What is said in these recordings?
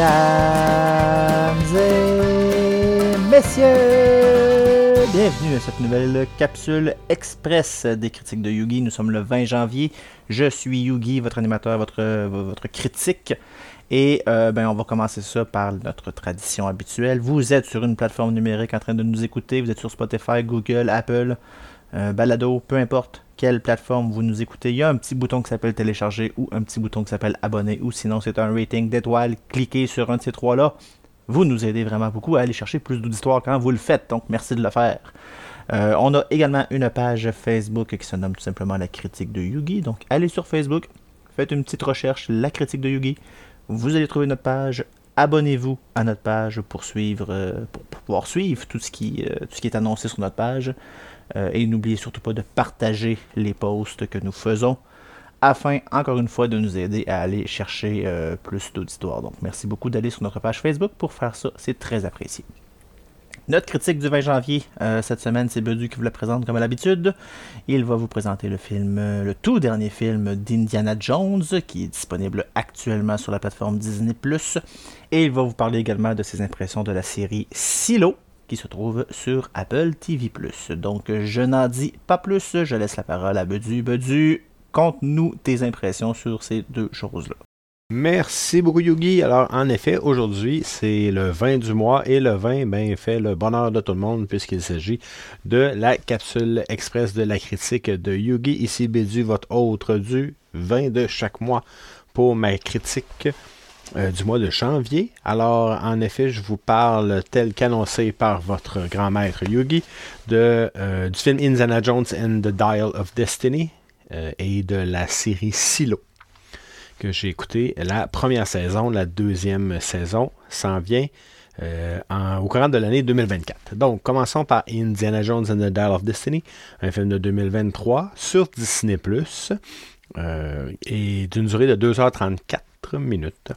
Mesdames et messieurs, bienvenue à cette nouvelle capsule express des critiques de Yugi. Nous sommes le 20 janvier. Je suis Yugi, votre animateur, votre, votre critique. Et euh, ben, on va commencer ça par notre tradition habituelle. Vous êtes sur une plateforme numérique en train de nous écouter. Vous êtes sur Spotify, Google, Apple, euh, Balado, peu importe quelle plateforme vous nous écoutez. Il y a un petit bouton qui s'appelle télécharger ou un petit bouton qui s'appelle abonner ou sinon c'est un rating d'étoiles. Cliquez sur un de ces trois-là. Vous nous aidez vraiment beaucoup à aller chercher plus d'auditoire quand vous le faites. Donc merci de le faire. Euh, on a également une page Facebook qui se nomme tout simplement La critique de Yugi. Donc allez sur Facebook, faites une petite recherche, La critique de Yugi. Vous allez trouver notre page. Abonnez-vous à notre page pour suivre, euh, pouvoir suivre tout ce qui est annoncé sur notre page. Euh, et n'oubliez surtout pas de partager les posts que nous faisons afin, encore une fois, de nous aider à aller chercher plus d'auditoire. Donc, merci beaucoup d'aller sur notre page Facebook pour faire ça. C'est très apprécié. Notre critique du 20 janvier, euh, cette semaine, c'est Bedu qui vous la présente comme à l'habitude. Il va vous présenter le film, euh, le tout dernier film d'Indiana Jones, qui est disponible actuellement sur la plateforme Disney+. Et il va vous parler également de ses impressions de la série Silo, qui se trouve sur Apple TV+. Donc, je n'en dis pas plus, je laisse la parole à Bedu. Bedu, conte-nous tes impressions sur ces deux choses-là. Merci beaucoup Yugi. Alors en effet, aujourd'hui c'est le 20 du mois et le 20 ben, fait le bonheur de tout le monde puisqu'il s'agit de la capsule express de la critique de Yugi. Ici Bédu, votre autre du 20 de chaque mois pour ma critique euh, du mois de janvier. Alors en effet, je vous parle tel qu'annoncé par votre grand maître Yugi de, euh, du film Indiana Jones and the Dial of Destiny euh, et de la série Silo que j'ai écouté la première saison, la deuxième saison s'en vient au courant de l'année 2024. Donc, commençons par Indiana Jones and the Dial of Destiny, un film de 2023 sur Disney ⁇ et d'une durée de 2h34 minutes.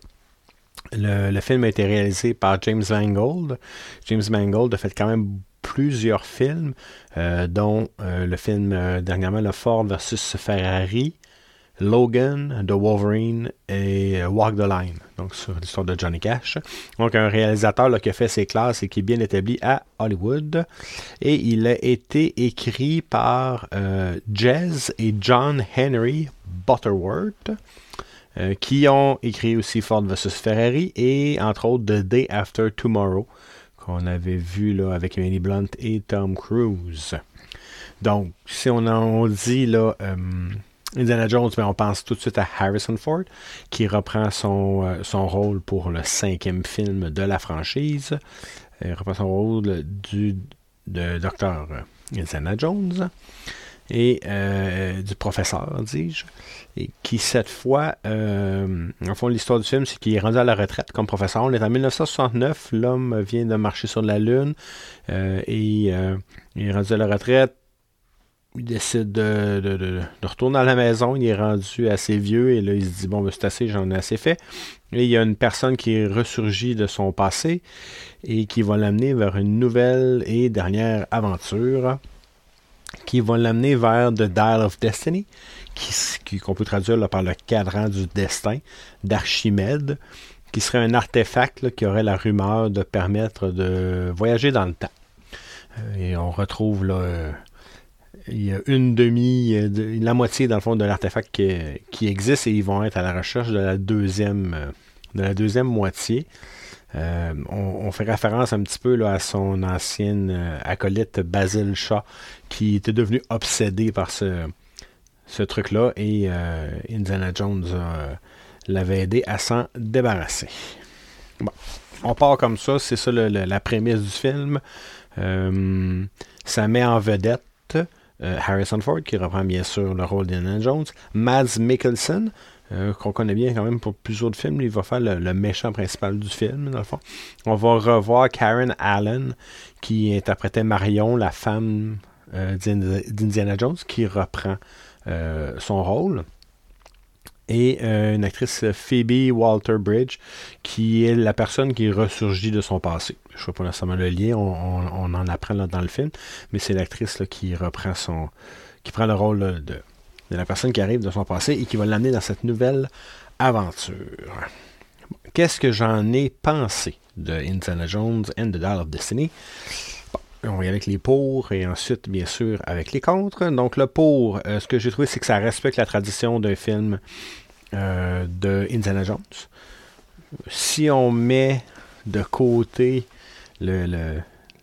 Le, film a été réalisé par James Mangold. James Mangold a fait quand même plusieurs films, euh, dont le film dernièrement Le Ford versus Ferrari, Logan, The Wolverine et euh, Walk the Line, donc sur l'histoire de Johnny Cash. Donc un réalisateur qui a fait ses classes et qui est bien établi à Hollywood. Et il a été écrit par euh, Jez et John Henry Butterworth. Euh, qui ont écrit aussi Ford vs Ferrari et entre autres The Day After Tomorrow qu'on avait vu là, avec Emily Blunt et Tom Cruise. Donc, si on en dit là, Indiana Jones, mais on pense tout de suite à Harrison Ford, qui reprend son, euh, rôle pour le cinquième film de la franchise. Il reprend son rôle du de Dr. Indiana Jones et euh, du professeur, dis-je, et qui cette fois, euh, en fond, l'histoire du film, c'est qu'il est rendu à la retraite comme professeur. On est en 1969, l'homme vient de marcher sur la Lune et il est rendu à la retraite il décide de, retourner à la maison. Il est rendu assez vieux et là, il se dit Bon, ben, c'est assez, j'en ai assez fait. Et il y a une personne qui ressurgit de son passé et qui va l'amener vers une nouvelle et dernière aventure qui va l'amener vers The Dial of Destiny, qui, qu'on peut traduire par le cadran du destin d'Archimède, qui serait un artefact qui aurait la rumeur de permettre de voyager dans le temps. Euh, et on retrouve là, euh, il y a une demi, euh, la moitié dans le fond de l'artefact qui, existe et ils vont être à la recherche de la deuxième, de la deuxième moitié. Euh, on, fait référence un petit peu à son ancienne acolyte Basil Shaw qui était devenu obsédé par ce, truc-là et Indiana Jones l'avait aidé à s'en débarrasser. Bon, on part comme ça, c'est ça la prémisse du film. ça met en vedette euh, Harrison Ford, qui reprend bien sûr le rôle d'Indiana Jones, Mads Mikkelsen, euh, qu'on connaît bien quand même pour plusieurs autres films. Il va faire le, méchant principal du film, dans le fond. On va revoir Karen Allen, qui interprétait Marion, la femme euh, d'Indiana Jones, qui reprend son rôle et euh, une actrice Phoebe Walter-Bridge, qui est la personne qui ressurgit de son passé. Je ne sais pas nécessairement le lien, on, en apprend dans le film, mais c'est l'actrice qui reprend son. qui prend le rôle de, de, la personne qui arrive de son passé et qui va l'amener dans cette nouvelle aventure. qu'est-ce que j'en ai pensé de Indiana Jones and the Dial of Destiny? on va y aller avec les pour et ensuite, bien sûr, avec les contre. Donc, le pour, euh, ce que j'ai trouvé, c'est que ça respecte la tradition d'un film euh, de Indiana Jones. Si on met de côté le,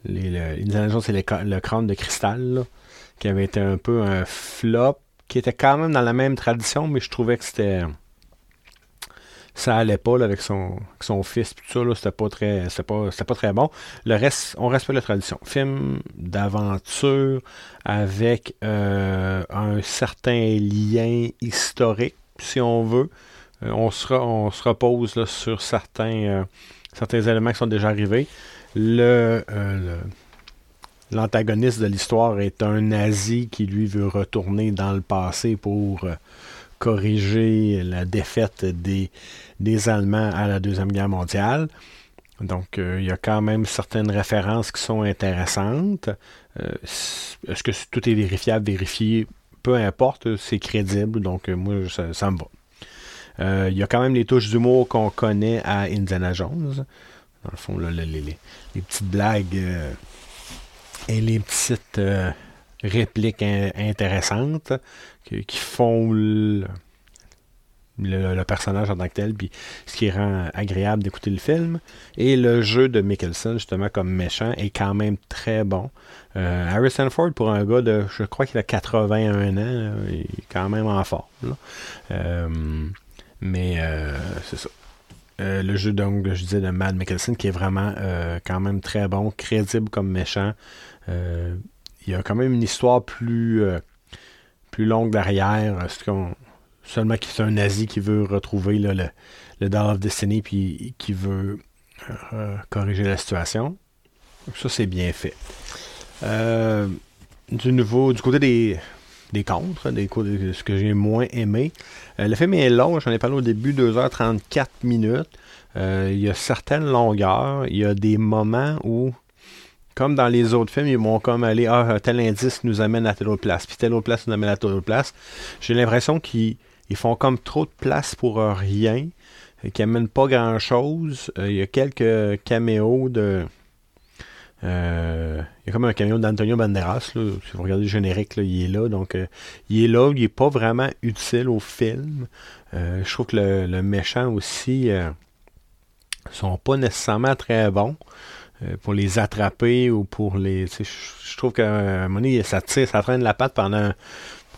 Indiana Jones, c'est le, crâne de cristal, qui avait été un peu un flop, qui était quand même dans la même tradition, mais je trouvais que c'était ça allait pas avec, son, son fils tout ça, c'était pas très pas, pas très bon. Le reste, on respecte la tradition. Film d'aventure avec euh, un certain lien historique, si on veut. Euh, on, se, on se repose sur certains, euh, certains éléments qui sont déjà arrivés. Le, l'antagoniste de l'histoire est un nazi qui lui veut retourner dans le passé pour corriger la défaite des, des Allemands à la Deuxième Guerre mondiale. Donc, euh, il y a quand même certaines références qui sont intéressantes. Euh, est-ce que tout est vérifiable, vérifié? Peu importe, c'est crédible, donc euh, moi, ça, me va. il y a quand même les touches d'humour qu'on connaît à Indiana Jones. Dans le fond, les, petites blagues et les petites répliques intéressantes qui, font le, personnage en tant que tel, puis ce qui rend agréable d'écouter le film. Et le jeu de Mickelson, justement, comme méchant, est quand même très bon. Euh, Harrison Ford, pour un gars de, je crois qu'il a 81 ans, il est quand même en forme. Euh, mais euh, c'est ça. Le jeu donc, je disais, de Matt Mickelson, qui est vraiment quand même très bon, crédible comme méchant. il y a quand même une histoire plus plus longue derrière. Seulement que c'est un nazi qui veut retrouver le, le Doll of Destiny puis qui veut euh, corriger la situation. Ça, c'est bien fait. Euh, du nouveau, du côté des, des contres, des, ce que j'ai moins aimé. Euh, le film est long, j'en ai parlé au début, 2h34 minutes. il y a certaines longueurs. Il y a des moments où comme dans les autres films, ils vont comme aller, ah, tel indice nous amène à telle autre place, puis telle autre place nous amène à telle autre place. J'ai l'impression qu'ils font comme trop de place pour rien, qu'ils n'amènent pas grand-chose. Euh, il y a quelques caméos de... Euh, il y a comme un caméo d'Antonio Banderas, si vous regardez le générique, il est là. Donc, euh, il est là, il n'est pas vraiment utile au film. je trouve que le, méchant aussi sont pas nécessairement très bons. Euh, pour les attraper ou pour les. Je trouve qu'à un moment donné, ça tire, ça traîne la patte pendant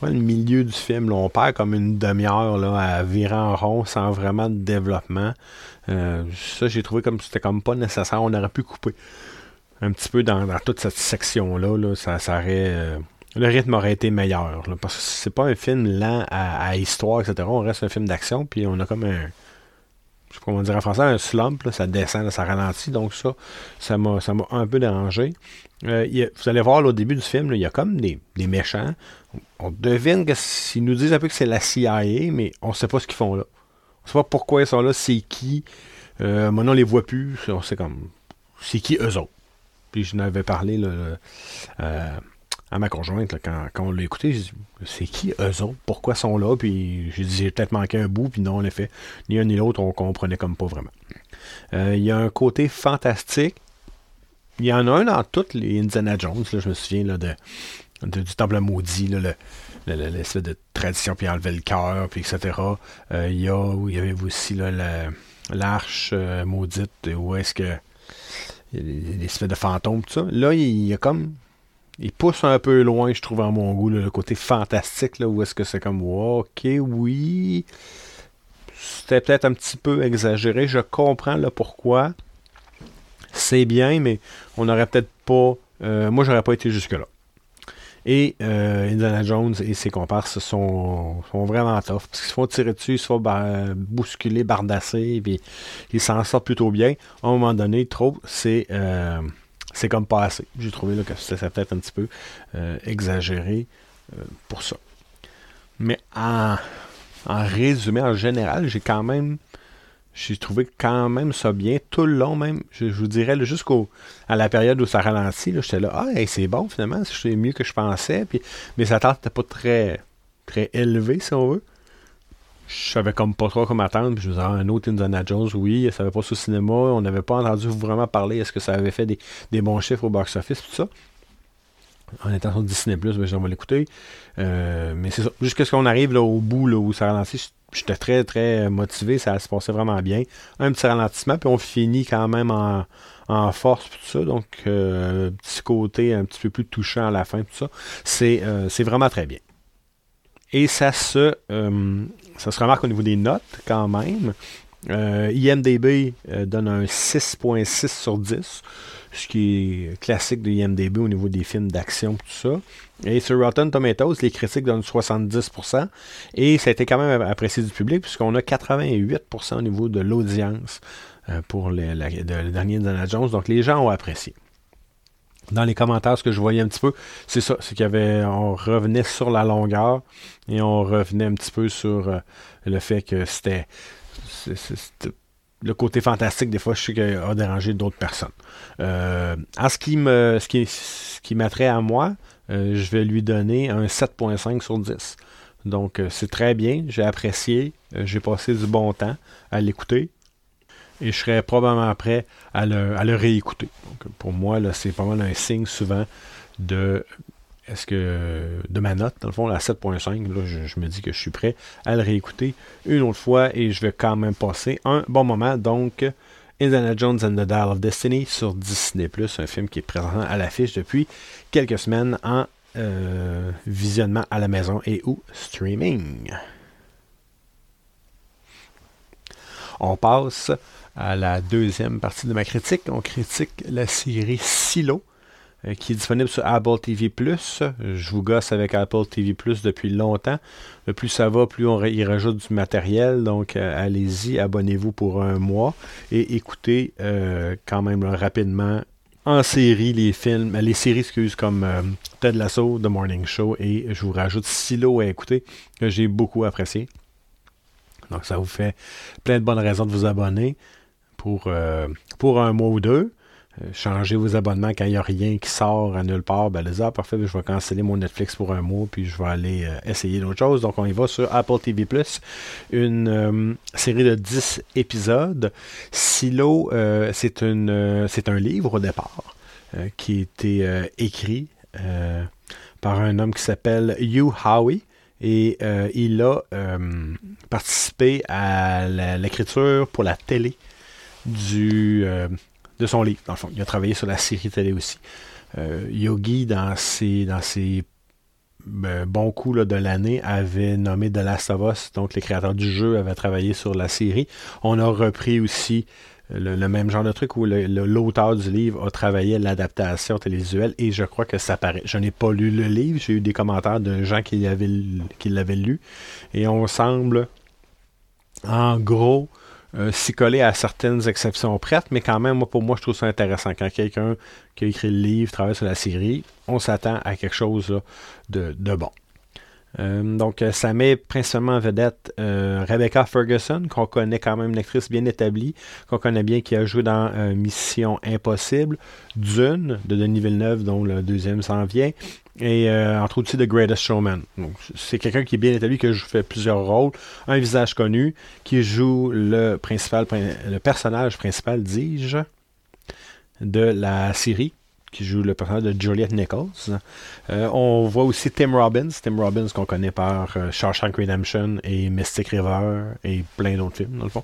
le milieu du film. on perd comme une demi-heure là, à virer en rond sans vraiment de développement. Euh, ça, j'ai trouvé comme c'était comme pas nécessaire. On aurait pu couper un petit peu dans, toute cette section-là. Là, ça, ça aurait. Euh, le rythme aurait été meilleur. parce que c'est pas un film lent à, histoire, etc. On reste un film d'action, puis on a comme un je sais pas comment dire en français, un slump, ça descend, ça ralentit. Donc ça, ça m'a, un peu dérangé. Euh, vous allez voir au début du film, il y a comme des, méchants. On, devine qu'ils nous disent un peu que c'est la CIA, mais on sait pas ce qu'ils font là. On sait pas pourquoi ils sont là, c'est qui. Euh, maintenant, on les voit plus. C'est comme. C'est qui eux autres. Puis je n'avais parlé euh, à ma conjointe, quand, on l'a écouté, dit c'est qui eux autres? Pourquoi sont là? Puis j'ai dit j'ai peut-être manqué un bout, puis non, en effet, ni un ni l'autre, on comprenait comme pas vraiment. Euh, il y a un côté fantastique. Il y en a un dans toutes les Indiana Jones, je me souviens de, du temple maudit, là, l'espèce de tradition, puis enlever le cœur, puis etc. Euh, il, y a, y avait aussi l'arche maudite, où est-ce que l'espèce de fantôme, tout ça. Là, il y a comme il pousse un peu loin, je trouve, à mon goût, le côté fantastique, là, où est-ce que c'est comme, ok, oui, c'était peut-être un petit peu exagéré, je comprends le pourquoi, c'est bien, mais on n'aurait peut-être pas, euh, moi, j'aurais pas été jusque-là. Et euh, Indiana Jones et ses comparses sont, sont vraiment tough. Parce qu'ils se font tirer dessus, ils se font bousculer, bardasser, puis ils s'en sortent plutôt bien. À un moment donné, trop, c'est euh, c'est comme pas assez. J'ai trouvé que c'était peut-être un petit peu euh, exagéré pour ça. Mais en, résumé, en général, j'ai quand même. J'ai trouvé quand même ça bien tout le long, même. Je, vous dirais jusqu'au à la période où ça ralentit. J'étais là, ah, c'est bon finalement, c'est mieux que je pensais. Puis, mes attentes n'étaient pas très, très élevées, si on veut. je savais comme pas trop comment attendre. Puis je me disais, ah, un autre Indiana Jones, oui, ça avait pas au cinéma. On n'avait pas entendu vraiment parler. Est-ce que ça avait fait des, bons chiffres au box-office, tout ça. En étant sur Disney, ben, on va l'écouter. Euh, mais c'est ça. Jusqu'à ce qu'on arrive là, au bout là, où ça ralentit, j'étais très, très motivé. Ça se passait vraiment bien. Un petit ralentissement, puis on finit quand même en, force, tout ça. Donc, euh, petit côté un petit peu plus touchant à la fin, tout ça. C'est euh, vraiment très bien. Et ça se, ça se remarque au niveau des notes quand même. IMDB donne un 6.6 sur 10, ce qui est classique de IMDB au niveau des films d'action tout ça. Et sur Rotten Tomatoes, les critiques donnent 70%. Et ça a été quand même apprécié du public, puisqu'on a 88% au niveau de l'audience pour le dernier Indiana Jones. Donc les gens ont apprécié dans les commentaires, ce que je voyais un petit peu, c'est ça, c'est qu'il y avait, on revenait sur la longueur et on revenait un petit peu sur euh, le fait que c'était, le côté fantastique, des fois, je sais qu'il a dérangé d'autres personnes. Euh, en ce qui me, ce qui, qui m'attrait à moi, euh, je vais lui donner un 7.5 sur 10. Donc, c'est très bien, j'ai apprécié, j'ai passé du bon temps à l'écouter et je serais probablement prêt à le, réécouter. Donc, pour moi, c'est pas mal un signe souvent de est-ce que de ma note, dans le fond, la 7.5, je, me dis que je suis prêt à le réécouter une autre fois et je vais quand même passer un bon moment. Donc, Indiana Jones and the Dial of Destiny sur Disney un film qui est présent à l'affiche depuis quelques semaines en euh, visionnement à la maison et ou streaming. On passe à la deuxième partie de ma critique. On critique la série Silo, qui est disponible sur Apple TV+. Je vous gosse avec Apple TV+, depuis longtemps. Le plus ça va, plus on y rajoute du matériel. Donc, euh, allez-y, abonnez-vous pour un mois et écoutez euh, quand même rapidement en série les films, les séries, excuse, comme Ted Lasso, The Morning Show, et je vous rajoute Silo à écouter, que j'ai beaucoup apprécié. Donc, ça vous fait plein de bonnes raisons de vous abonner pour, euh, pour un mois ou deux. Euh, changez vos abonnements quand il n'y a rien qui sort à nulle part. Ben, les ah, parfait, je vais canceller mon Netflix pour un mois, puis je vais aller euh, essayer d'autres choses. Donc, on y va sur Apple TV une série de 10 épisodes. Silo, c'est, une, c'est un livre au départ qui a été écrit par un homme qui s'appelle Hugh Howey. Et il a participé à l'écriture pour la télé du, euh, de son livre, dans le fond. Il a travaillé sur la série télé aussi. Euh, Yogi, dans ses, dans ses euh, bons coups de l'année, avait nommé The Last donc les créateurs du jeu avaient travaillé sur la série. On a repris aussi le, même genre de truc où l'auteur du livre a travaillé l'adaptation télévisuelle et je crois que ça paraît. Je n'ai pas lu le livre, j'ai eu des commentaires de gens qui l'avaient lu et on semble en gros euh, s'y coller à certaines exceptions prêtes, mais quand même, moi, pour moi, je trouve ça intéressant. Quand quelqu'un qui a écrit le livre travaille sur la série, on s'attend à quelque chose de, bon. Euh, donc, euh, ça met principalement en vedette Rebecca Ferguson, qu'on connaît quand même une actrice bien établie, qu'on connaît bien, qui a joué dans Mission Impossible, Dune de Denis Villeneuve, dont le deuxième s'en vient, et euh, entre autres The Greatest Showman. C'est quelqu'un qui est bien établi, que je fais plusieurs rôles. Un visage connu, qui joue le, principal, le personnage principal, dis-je, de la série, qui joue le personnage de Juliette Nichols. Euh, on voit aussi Tim Robbins, Tim Robbins qu'on connaît par euh, Shawshank Redemption et Mystic River et plein d'autres films, dans le fond,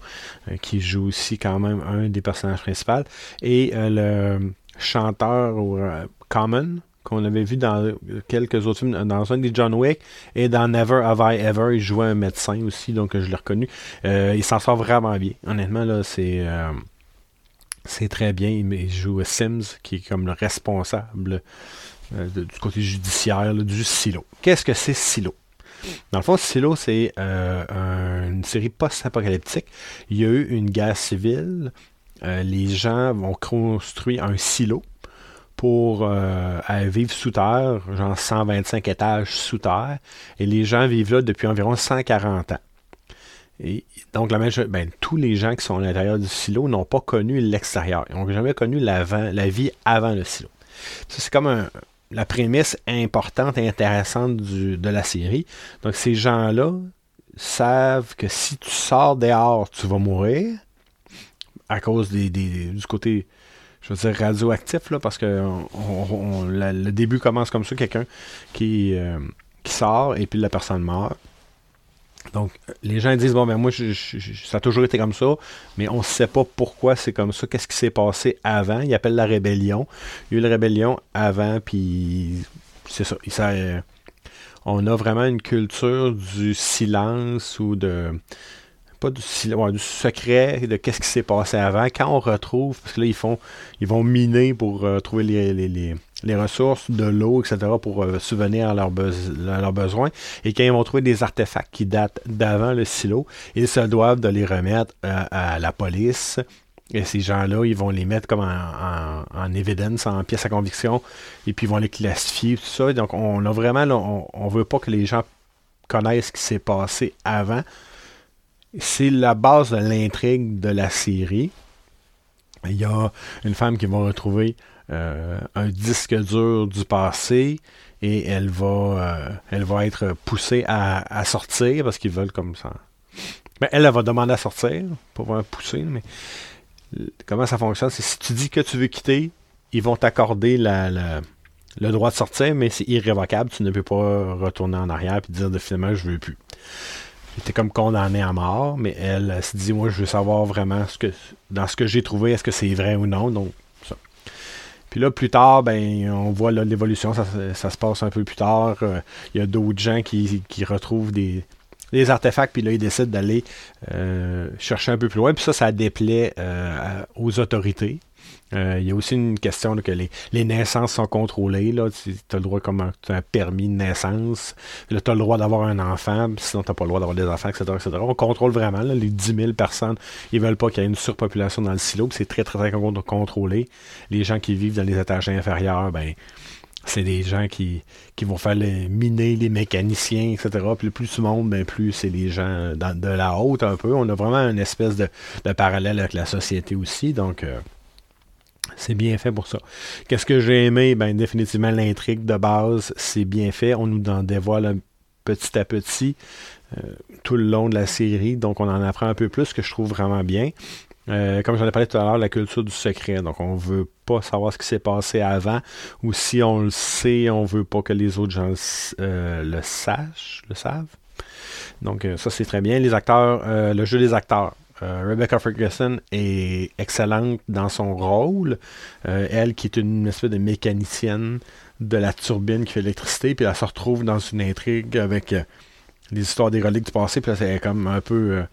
qui joue aussi quand même un des personnages principaux. Et le chanteur Common, qu'on avait vu dans quelques autres films, dans un des John Wick et dans Never Have I Ever, il jouait un médecin aussi, donc je l'ai reconnu. Euh, il s'en sort vraiment bien. Honnêtement, là, c'est. Euh, c'est très bien. Il joue Sims, qui est comme le responsable euh, du côté judiciaire du silo. Qu'est-ce que c'est Silo? Dans le fond, Silo, c'est une série post-apocalyptique. Il y a eu une guerre civile. les gens vont construire un silo pour euh, vivre sous terre, genre 125 étages sous terre, et les gens vivent là depuis environ 140 ans. Et donc, la même ben, tous les gens qui sont à l'intérieur du silo n'ont pas connu l'extérieur. Ils n'ont jamais connu la, vie avant le silo. c'est comme la prémisse importante et intéressante de la série. Donc, ces gens-là, savent que si tu sors dehors, tu vas mourir à cause du côté, je veux dire, radioactif, là, parce que le début commence comme ça, quelqu'un qui, euh, qui sort et puis la personne meurt. Donc, les gens disent, bon, ben moi, ça a toujours été comme ça, mais on ne sait pas pourquoi c'est comme ça, qu'est-ce qui s'est passé avant. Ils appellent la rébellion. Il y a eu la rébellion avant, puis c'est ça. ça on a vraiment une culture du silence ou de pas du, du secret de qu'est-ce qui s'est passé avant. Quand on retrouve, parce que là, ils font ils vont miner pour euh, trouver les, ressources, de l'eau, etc., pour euh, subvenir à, leurs besoins. Et quand ils vont trouver des artefacts qui datent d'avant le silo, ils se doivent de les remettre euh, à la police. Et ces gens-là, ils vont les mettre comme en, en, évidence, en pièce à conviction, et puis ils vont les classifier, tout ça. Donc, on a vraiment, on ne veut pas que les gens connaissent ce qui s'est passé avant c'est la base de l'intrigue de la série. Il y a une femme qui va retrouver un disque dur du passé et elle va, euh, elle va être poussée à, sortir parce qu'ils veulent comme ça. Mais elle, elle va demander à sortir, pas vraiment pousser, mais comment ça fonctionne, c'est si tu dis que tu veux quitter, ils vont t'accorder le droit de sortir, mais c'est irrévocable, tu ne peux pas retourner en arrière et dire de finalement je veux plus était comme condamné à mort, mais elle, elle, se dit Moi, je veux savoir vraiment ce que dans ce que j'ai trouvé, est-ce que c'est vrai ou non? Donc. Puis là, plus tard, ben, on voit l'évolution, ça, se passe un peu plus tard. Euh, il y a d'autres gens qui, retrouvent des, artefacts, puis là, ils décident d'aller euh, chercher un peu plus loin. Puis ça, ça déplaît euh, aux autorités. Euh, il y a aussi une question que les, naissances sont contrôlées. Tu as le droit comme un, un permis de naissance. tu as le droit d'avoir un enfant, sinon tu n'as pas le droit d'avoir des enfants, etc., On contrôle vraiment les 10 000 personnes. Ils veulent pas qu'il y ait une surpopulation dans le silo. C'est très, très, très contrôlé. Les gens qui vivent dans les étages inférieurs, ben c'est des gens qui, vont faire les, miner les mécaniciens, etc. Puis plus tu montes, ben plus c'est les gens de la haute un peu. On a vraiment une espèce de, parallèle avec la société aussi. Donc, euh, c'est bien fait pour ça. Qu'est-ce que j'ai aimé? Ben, définitivement, l'intrigue de base, c'est bien fait. On nous en dévoile petit à petit euh, tout le long de la série. Donc, on en apprend un peu plus, ce que je trouve vraiment bien. Euh, comme j'en ai parlé tout à l'heure, la culture du secret. Donc, on veut pas savoir ce qui s'est passé avant. Ou si on le sait, on veut pas que les autres gens euh, le sachent, le savent. Donc, ça, c'est très bien. Les acteurs, le jeu des acteurs. Euh, Rebecca Ferguson est excellente dans son rôle. Euh, elle, qui est une espèce de mécanicienne de la turbine qui fait l'électricité, puis elle se retrouve dans une intrigue avec euh, les histoires des reliques du passé, puis elle est comme un peu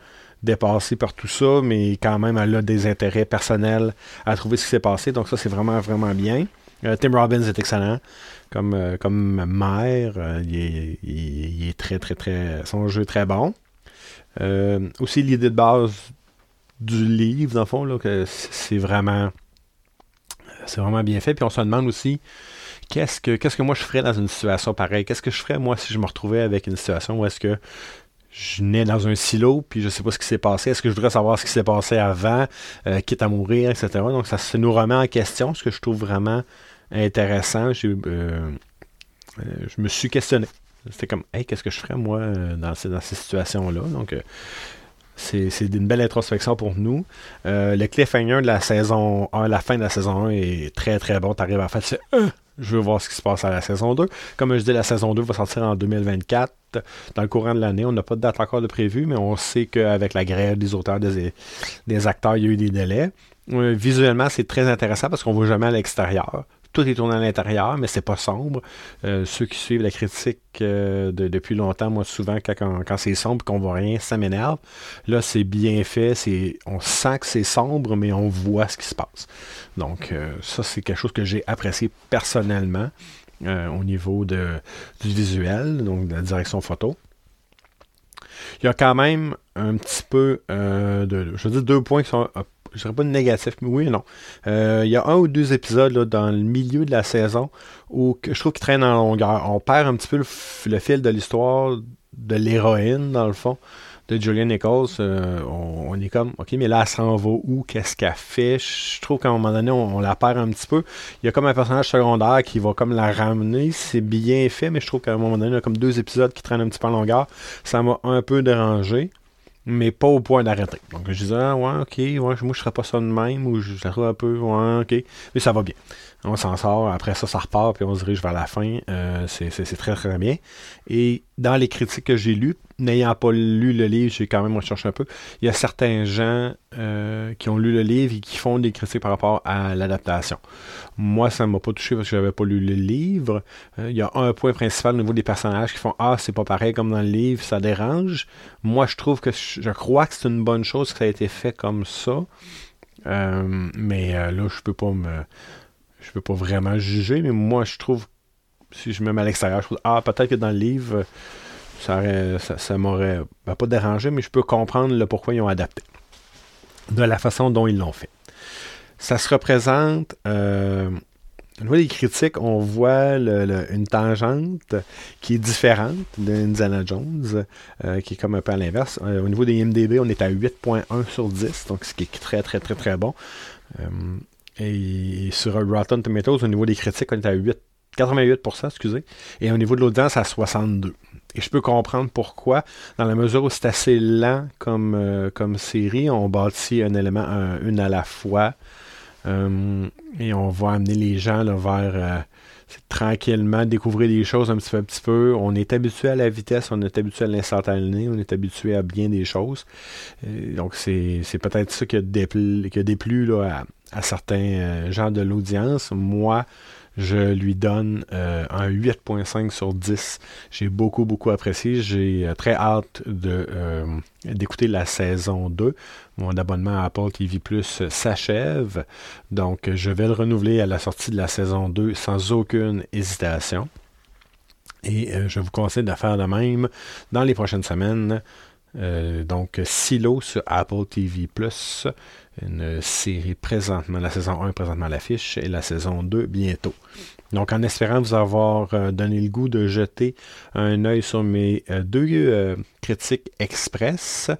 dépassée par tout ça, mais quand même, elle a des intérêts personnels à trouver ce qui s'est passé. Donc ça, c'est vraiment, vraiment bien. Tim Robbins est excellent comme, comme mère. Il est, il, est, très, très, très... Son jeu est très bon. aussi, l'idée de base du livre, dans le fond, là, que c'est vraiment. C'est vraiment bien fait. Puis on se demande aussi qu'est-ce que qu'est-ce que moi je ferais dans une situation pareille? Qu'est-ce que je ferais moi si je me retrouvais avec une situation où est-ce que je nais dans un silo, puis je sais pas ce qui s'est passé? Est-ce que je voudrais savoir ce qui s'est passé avant, euh, quitte à mourir, etc. Donc ça, se nous remet en question, ce que je trouve vraiment intéressant. Euh, euh, je me suis questionné. C'était comme, hey, qu'est-ce que je ferais moi dans dans ces situations-là? Donc, c'est une belle introspection pour nous. Euh, le cliffhanger de la saison 1, la fin de la saison 1 est très très bon. Tu arrives à faire, tu euh, je veux voir ce qui se passe à la saison 2. Comme je dis, la saison 2 va sortir en 2024. Dans le courant de l'année, on n'a pas de date encore de prévu, mais on sait qu'avec la grève des auteurs, des, des acteurs, il y a eu des délais. Euh, visuellement, c'est très intéressant parce qu'on ne voit jamais à l'extérieur tout est tourné à l'intérieur, mais c'est pas sombre. Euh, ceux qui suivent la critique euh, depuis longtemps, moi souvent quand, c'est sombre qu'on voit rien, ça m'énerve. Là, c'est bien fait, c'est on sent que c'est sombre, mais on voit ce qui se passe. Donc euh, ça, c'est quelque chose que j'ai apprécié personnellement au niveau de, du visuel, donc de la direction photo. Il y a quand même un petit peu de. Je veux dire deux points qui sont je dirais pas négatif, mais oui et non. Euh, il y a un ou deux épisodes dans le milieu de la saison où je trouve qu'ils traînent en longueur. On perd un petit peu le, fil de l'histoire de l'héroïne, dans le fond. de Julian Nichols, euh, on, est comme, OK, mais là, elle s'en va où? Qu'est-ce qu'elle fait? Je trouve qu'à un moment donné, on, la perd un petit peu. Il y a comme un personnage secondaire qui va comme la ramener. C'est bien fait, mais je trouve qu'à un moment donné, il y a comme deux épisodes qui traînent un petit peu en longueur. Ça m'a un peu dérangé mais pas au point d'arrêter. Donc je disais, ah, ouais, ok, ouais, moi je ferais pas ça de même, ou je trouve un peu, ouais, ok, mais ça va bien. On s'en sort, après ça, ça repart, puis on se dirige vers la fin. Euh, c'est très très bien. Et dans les critiques que j'ai lues, n'ayant pas lu le livre, j'ai quand même recherché un peu. Il y a certains gens euh, qui ont lu le livre et qui font des critiques par rapport à l'adaptation. Moi, ça ne m'a pas touché parce que je n'avais pas lu le livre. Euh, il y a un point principal au niveau des personnages qui font Ah, c'est pas pareil comme dans le livre, ça dérange. Moi, je trouve que je crois que c'est une bonne chose que ça a été fait comme ça. mais là, je peux pas me je peux pas vraiment juger, mais moi, je trouve, si je me mets à l'extérieur, je trouve, ah, peut-être que dans le livre, ça, ça, m'aurait ben, pas dérangé, mais je peux comprendre pourquoi ils ont adapté. De la façon dont ils l'ont fait. Ça se représente. Euh, au niveau des critiques, on voit une tangente qui est différente d'Indiana Jones, euh, qui est comme un peu à l'inverse. Euh, au niveau des IMDB, on est à 8.1 sur 10, donc ce qui est très, très, très, très bon. Et sur Rotten Tomatoes, au niveau des critiques, on est à 8, 88%, excusez. Et au niveau de l'audience, à 62%. Et je peux comprendre pourquoi, dans la mesure où c'est assez lent comme, euh, comme série, on bâtit un élément, une à la fois. Euh, et on va amener les gens vers euh, tranquillement découvrir des choses un petit peu, un petit peu. On est habitué à la vitesse, on est habitué à l'instantané, on est habitué à bien des choses. donc c'est peut-être ça qui a déplu, qui a déplu là, à, à certains euh, gens de l'audience. Moi, je lui donne euh, un 8.5 sur 10. J'ai beaucoup, beaucoup apprécié. J'ai euh, très hâte d'écouter la saison 2. Mon abonnement à Apple TV Plus s'achève. Donc, je vais le renouveler à la sortie de la saison 2 sans aucune hésitation. Et je vous conseille de faire de même dans les prochaines semaines. donc, Silo sur Apple TV Plus une série présentement, la saison 1 présentement à l'affiche et la saison 2 bientôt. Donc en espérant vous avoir euh, donné le goût de jeter un œil sur mes euh, deux euh, critiques express,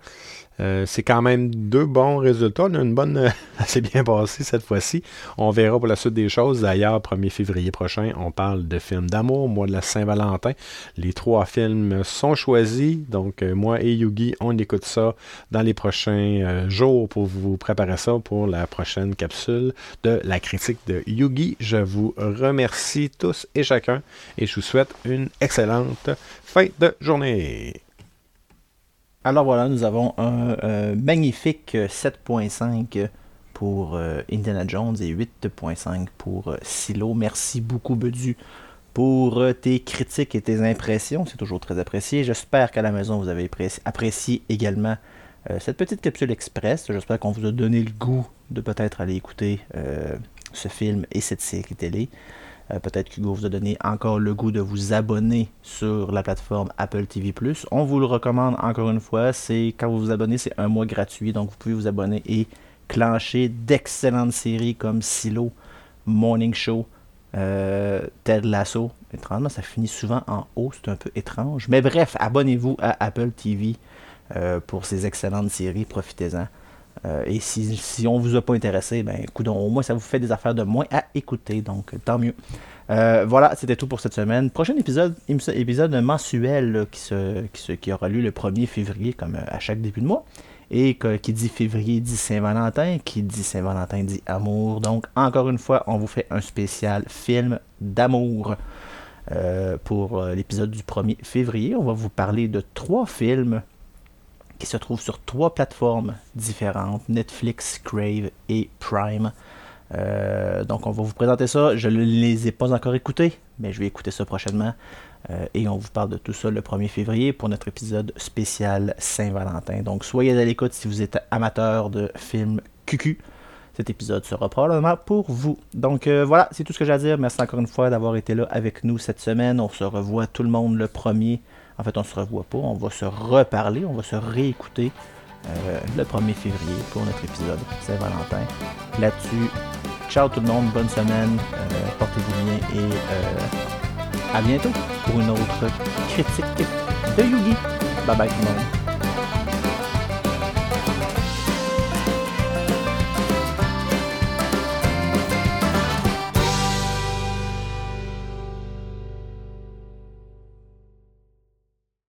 euh, c'est quand même deux bons résultats. On a une bonne. assez bien passé cette fois-ci. On verra pour la suite des choses. D'ailleurs, 1er février prochain, on parle de films d'amour, mois de la Saint-Valentin. Les trois films sont choisis. Donc, euh, moi et Yugi, on écoute ça dans les prochains euh, jours pour vous préparer ça pour la prochaine capsule de la critique de Yugi. Je vous remercie tous et chacun et je vous souhaite une excellente fin de journée. Alors voilà, nous avons un euh, magnifique 7.5 pour euh, Indiana Jones et 8.5 pour euh, Silo. Merci beaucoup, Bedu, pour tes critiques et tes impressions. C'est toujours très apprécié. J'espère qu'à la maison, vous avez apprécié également cette petite capsule express. J'espère qu'on vous a donné le goût de peut-être aller écouter ce film et cette série télé. Euh, peut-être qu'Hugo vous a donné encore le goût de vous abonner sur la plateforme Apple TV+. On vous le recommande encore une fois. Quand vous vous abonnez, c'est un mois gratuit. Donc vous pouvez vous abonner et clencher d'excellentes séries comme Silo, Morning Show, euh, Ted Lasso. Étrangement, ça finit souvent en haut. C'est un peu étrange. Mais bref, abonnez-vous à Apple TV euh, pour ces excellentes séries. Profitez-en. Euh, et si, si on vous a pas intéressé, ben écoute, au moins ça vous fait des affaires de moins à écouter, donc tant mieux. Euh, voilà, c'était tout pour cette semaine. Prochain épisode, épisode mensuel qui, se, qui, aura lieu le 1er février, comme euh, à chaque début de mois. Et qui dit février dit Saint-Valentin, qui dit Saint-Valentin dit amour. Donc, encore une fois, on vous fait un spécial film d'amour pour l'épisode du 1er février. On va vous parler de trois films qui se trouve sur trois plateformes différentes, Netflix, Crave et Prime. Euh, donc on va vous présenter ça. Je ne les ai pas encore écoutés, mais je vais écouter ça prochainement. Euh, et on vous parle de tout ça le 1er février pour notre épisode spécial Saint-Valentin. Donc soyez à l'écoute si vous êtes amateur de films QQ. Cet épisode sera probablement pour vous. Donc euh, voilà, c'est tout ce que j'ai à dire. Merci encore une fois d'avoir été là avec nous cette semaine. On se revoit tout le monde le 1er en fait, on ne se revoit pas, on va se reparler, on va se réécouter euh, le 1er février pour notre épisode Saint-Valentin. Là-dessus, ciao tout le monde, bonne semaine, euh, portez-vous bien et euh, à bientôt pour une autre critique de Yugi. Bye bye tout le monde.